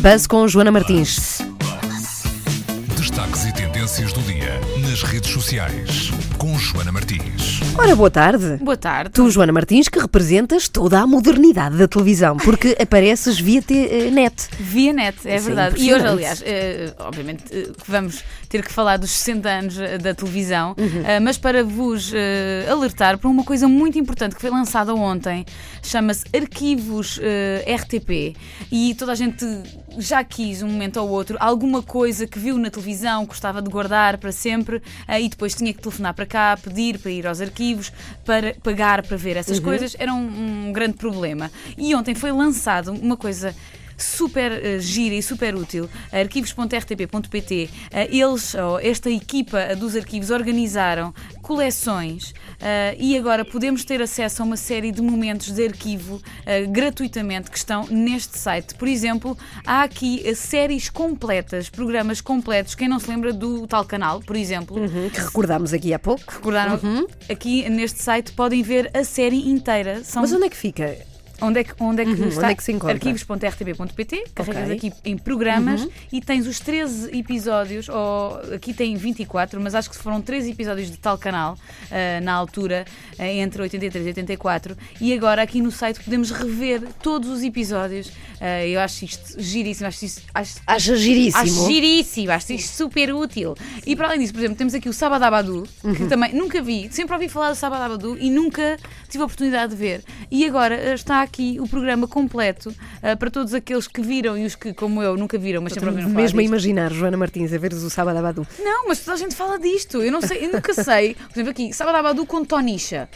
Buzz com Joana Martins. Destaques e tendências do dia nas redes sociais com Joana Martins. Ora, boa tarde. Boa tarde. Tu, Joana Martins, que representas toda a modernidade da televisão, porque apareces via te- eh, net. Via net, é Isso é verdade. e hoje, aliás, eh, obviamente eh, vamos ter que falar dos 60 anos da televisão, Uhum. mas para vos alertar para uma coisa muito importante que foi lançada ontem, chama-se Arquivos RTP. E toda a gente já quis, um momento ou outro, alguma coisa que viu na televisão, gostava de guardar para sempre, e depois tinha que telefonar para cá, pedir para ir aos arquivos, para pagar para ver essas coisas, era um, um grande problema. E ontem foi lançado uma coisa super eh, gira e super útil, arquivos.rtp.pt. eh, eles, ou esta equipa dos arquivos, organizaram coleções eh, e agora podemos ter acesso a uma série de momentos de arquivo eh, gratuitamente que estão neste site. Por exemplo, há aqui eh, séries completas, programas completos. Quem não se lembra do tal canal, por exemplo, Que recordámos aqui há pouco. recordaram aqui neste site podem ver a série inteira. São Mas onde é que fica? Onde é que, onde é que Uhum, está? onde é que se encontra? Arquivos.rtp.pt, carregas Ok. aqui em programas e tens os 13 episódios, ou aqui tem 24, mas acho que foram 13 episódios de tal canal ah, na altura, ah, entre 83 e 84, e agora aqui no site podemos rever todos os episódios. Ah, eu acho isto giríssimo, acho isto. Acho, Acha giríssimo. Acho giríssimo, acho isto super útil. E para além disso, por exemplo, temos aqui o Sábado Abadu, que também nunca vi, sempre ouvi falar do Sábado Abadu e nunca tive a oportunidade de ver. E agora está aqui o programa completo eh, para todos aqueles que viram e os que, como eu, nunca viram, mas sempre ouviram falar Mesmo a imaginar, Joana Martins, a veres o Sábado Abadu. Não, mas toda a gente fala disto. Eu não sei, eu nunca sei. Por exemplo, aqui, Sábado Abadu com Tonisha.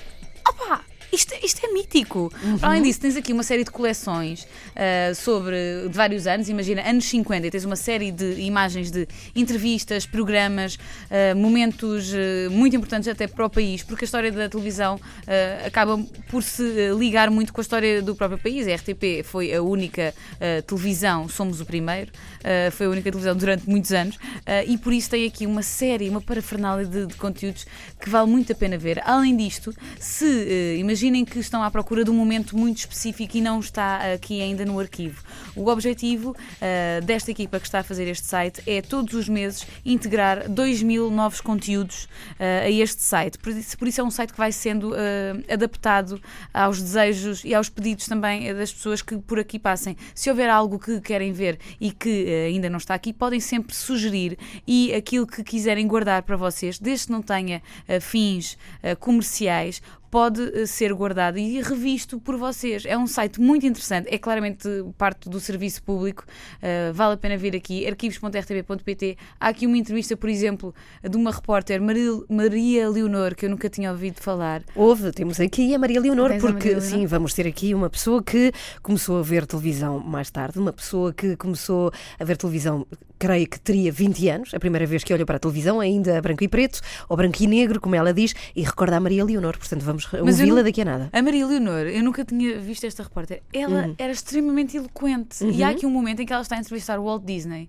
Opa! Isto, isto é mítico. Para além disso, tens aqui uma série de coleções ah, sobre de vários anos. Imagina, anos 50, e tens uma série de imagens de entrevistas, programas, ah, momentos ah, muito importantes até para o país, porque a história da televisão acaba por se ligar muito com a história do próprio país. A RTP foi a única televisão, somos o primeiro, foi a única televisão durante muitos anos, e por isso tem aqui uma série, uma parafernália de, de conteúdos que vale muito a pena ver. Além disto, se eh, imaginem que estão à procura de um momento muito específico e não está aqui ainda no arquivo. O objetivo eh, desta equipa que está a fazer este site é todos os meses integrar 2 mil novos conteúdos eh, a este site. Por isso, por isso é um site que vai sendo eh, adaptado aos desejos e aos pedidos também das pessoas que por aqui passem. Se houver algo que querem ver e que ainda não está aqui, podem sempre sugerir e aquilo que quiserem guardar para vocês, desde que não tenha fins comerciais, pode eh, ser guardado e revisto por vocês. É um site muito interessante, é claramente parte do serviço público, eh, vale a pena vir aqui, arquivos.rtb.pt. Há aqui uma entrevista, por exemplo, de uma repórter, Maria Leonor, que eu nunca tinha ouvido falar. Houve, temos aqui a Maria Leonor, Tens porque Maria Leonor? sim, vamos ter aqui uma pessoa que começou a ver televisão mais tarde, uma pessoa que começou a ver televisão, creio que teria 20 anos, a primeira vez que olhou para a televisão, ainda branco e preto, ou branco e negro, como ela diz, e recorda a Maria Leonor, portanto vamos eu ouvi-la daqui a nada. A Maria Leonor, eu nunca tinha visto esta repórter. Ela Uhum. era extremamente eloquente. E há aqui um momento em que ela está a entrevistar o Walt Disney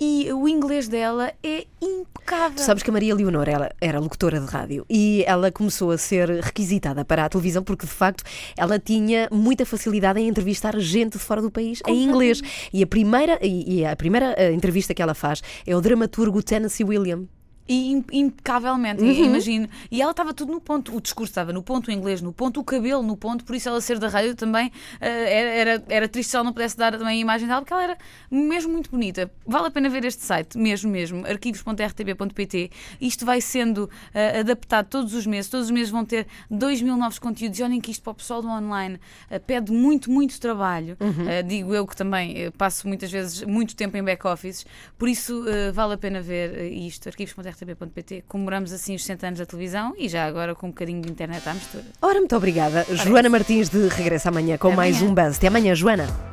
e o inglês dela é impecável. Tu sabes que a Maria Leonor ela era locutora de rádio e ela começou a ser requisitada para a televisão porque de facto ela tinha muita facilidade em entrevistar gente de fora do país em inglês. E a primeira, e, e a primeira eh, entrevista que ela faz é o dramaturgo Tennessee William. E im- impecavelmente, Uhum. imagino. E ela estava tudo no ponto. O discurso estava no ponto, o inglês no ponto, o cabelo no ponto, por isso ela ser da rádio também eh, era, era, era triste se ela não pudesse dar também a imagem dela, porque ela era mesmo muito bonita. Vale a pena ver este site, mesmo, mesmo, arquivos.rtb.pt. Isto vai sendo eh, adaptado todos os meses, todos os meses vão ter 2 mil novos conteúdos. E olhem que isto para o pessoal do online eh, pede muito, muito trabalho. Uhum. Digo eu que também passo muitas vezes muito tempo em back-office, por isso vale a pena ver isto, arquivos.rtb.pt. Comemoramos assim os 60 anos da televisão e já agora com um bocadinho de internet à mistura. Ora, muito obrigada. Joana Martins de regresso amanhã com Até mais amanhã. um Buzz. Até amanhã, Joana.